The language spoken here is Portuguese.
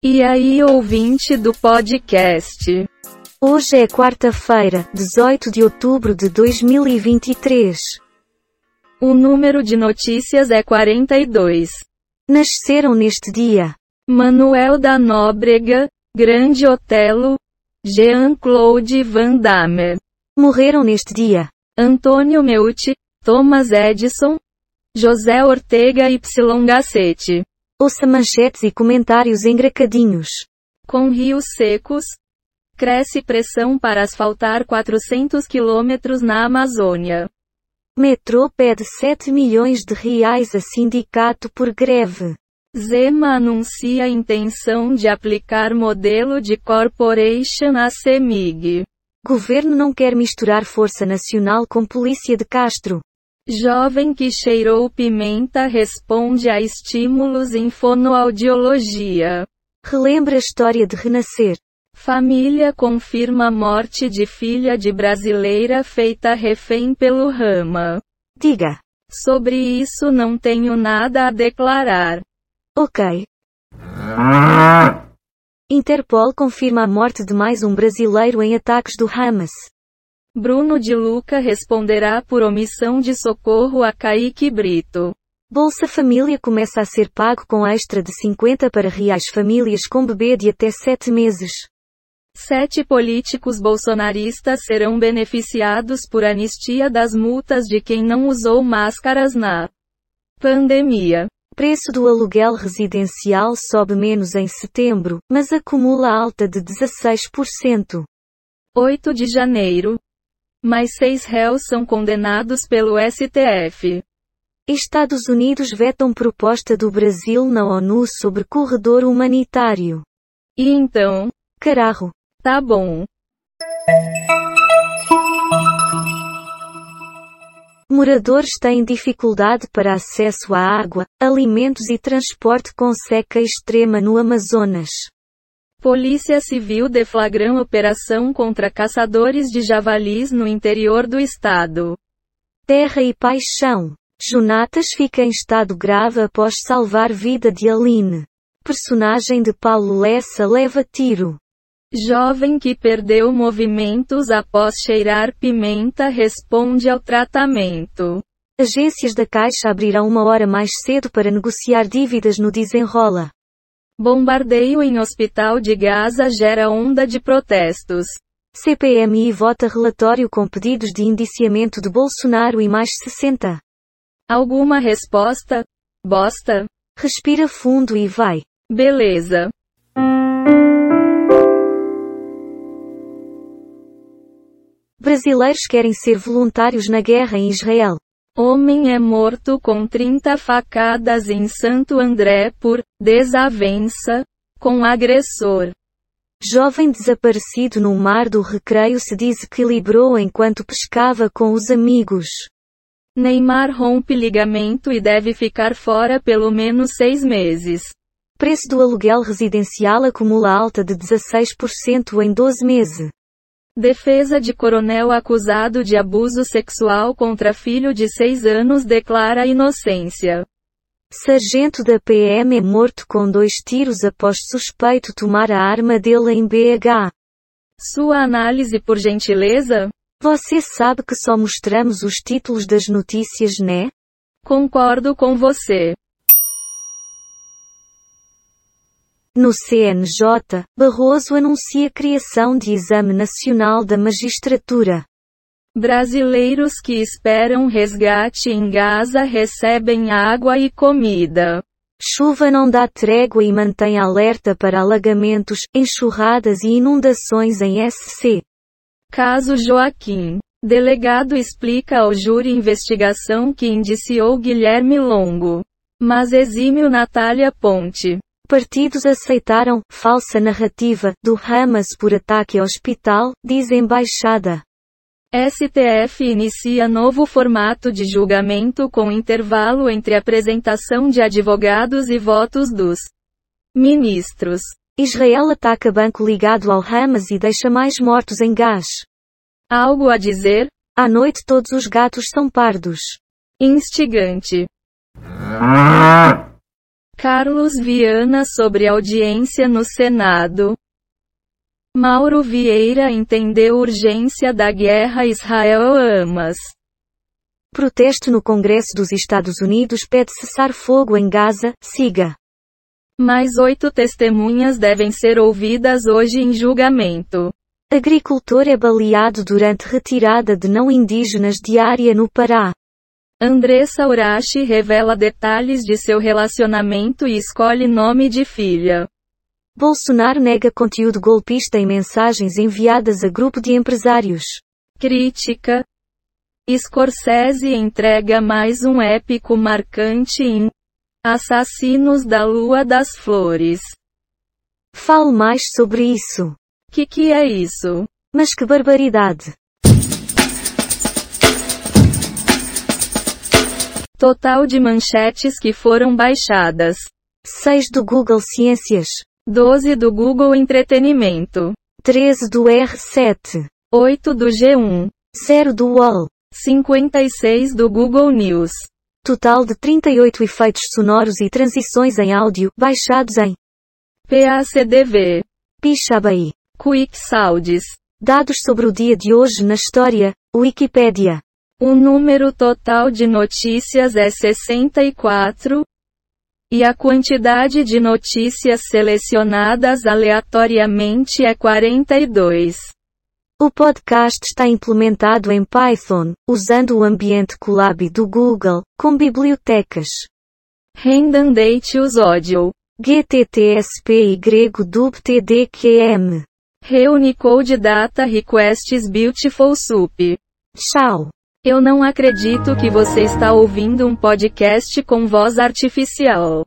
E aí, ouvinte do podcast? Hoje é quarta-feira, 18 de outubro de 2023. O número de notícias é 42. Nasceram neste dia Manuel da Nóbrega, Grande Otelo, Jean-Claude Van Damme. Morreram neste dia Antônio Meucci, Thomas Edison, José Ortega y Gasset. Ouça manchetes e comentários engracadinhos. Com rios secos, cresce pressão para asfaltar 400 quilômetros na Amazônia. Metrô pede 7 milhões de reais a sindicato por greve. Zema anuncia a intenção de aplicar modelo de corporation à CEMIG. Governo não quer misturar Força Nacional com Polícia de Castro. Jovem que cheirou pimenta responde a estímulos em fonoaudiologia. Relembra a história de renascer. Família confirma morte de filha de brasileira feita refém pelo Rama. Diga. Sobre isso não tenho nada a declarar. Ok. Interpol confirma a morte de mais um brasileiro em ataques do Hamas. Bruno de Luca responderá por omissão de socorro a Kaique Brito. Bolsa Família começa a ser pago com extra de 50 para reais famílias com bebê de até 7 meses. Sete políticos bolsonaristas serão beneficiados por anistia das multas de quem não usou máscaras na pandemia. Preço do aluguel residencial sobe menos em setembro, mas acumula alta de 16%. 8 de janeiro. Mais seis réus são condenados pelo STF. Estados Unidos vetam proposta do Brasil na ONU sobre corredor humanitário. E então? Carajo. Tá bom. Moradores têm dificuldade para acesso à água, alimentos e transporte com seca extrema no Amazonas. Polícia Civil deflagram operação contra caçadores de javalis no interior do estado. Terra e paixão. Jonatas fica em estado grave após salvar vida de Aline. Personagem de Paulo Lessa leva tiro. Jovem que perdeu movimentos após cheirar pimenta responde ao tratamento. Agências da Caixa abrirão uma hora mais cedo para negociar dívidas no desenrola. Bombardeio em hospital de Gaza gera onda de protestos. CPMI vota relatório com pedidos de indiciamento de Bolsonaro e mais 60. Alguma resposta? Bosta? Respira fundo e vai. Beleza. Brasileiros querem ser voluntários na guerra em Israel. Homem é morto com 30 facadas em Santo André por desavença com agressor. Jovem desaparecido no mar do recreio se desequilibrou enquanto pescava com os amigos. Neymar rompe ligamento e deve ficar fora pelo menos seis meses. Preço do aluguel residencial acumula alta de 16% em 12 meses. Defesa de coronel acusado de abuso sexual contra filho de seis anos declara inocência. Sargento da PM é morto com dois tiros após suspeito tomar a arma dele em BH. Sua análise por gentileza? Você sabe que só mostramos os títulos das notícias, né? Concordo com você. No CNJ, Barroso anuncia criação de Exame Nacional da Magistratura. Brasileiros que esperam resgate em Gaza recebem água e comida. Chuva não dá trégua e mantém alerta para alagamentos, enxurradas e inundações em SC. Caso Joaquim. Delegado explica ao júri investigação que indiciou Guilherme Longo. Mas exímio Natália Ponte. Partidos aceitaram falsa narrativa do Hamas por ataque ao hospital, diz embaixada. STF inicia novo formato de julgamento com intervalo entre apresentação de advogados e votos dos ministros. Israel ataca banco ligado ao Hamas e deixa mais mortos em gás. Algo a dizer? À noite todos os gatos são pardos. Instigante. Carlos Viana sobre audiência no Senado. Mauro Vieira entendeu urgência da guerra Israel-Hamas. Protesto no Congresso dos Estados Unidos pede cessar fogo em Gaza, siga. Mais oito testemunhas devem ser ouvidas hoje em julgamento. Agricultor é baleado durante retirada de não indígenas diária no Pará. Andressa Urashi revela detalhes de seu relacionamento e escolhe nome de filha. Bolsonaro nega conteúdo golpista em mensagens enviadas a grupo de empresários. Crítica. Scorsese entrega mais um épico marcante em Assassinos da Lua das Flores. Fale mais sobre isso. Que que é isso? Mas que barbaridade. Total de manchetes que foram baixadas. 6 do Google Ciências. 12 do Google Entretenimento. 13 do R7. 8 do G1. 0 do UOL. 56 do Google News. Total de 38 efeitos sonoros e transições em áudio, baixados em PACDV. Pixabay. Quick Sounds. Dados sobre o dia de hoje na história, Wikipedia. O número total de notícias é 64. E a quantidade de notícias selecionadas aleatoriamente é 42. O podcast está implementado em Python, usando o ambiente Colab do Google, com bibliotecas. Redundante Audio. GTTSP y DubTDQM. Reunicode Data Requests Beautiful Soup. Tchau. Eu não acredito que você está ouvindo um podcast com voz artificial.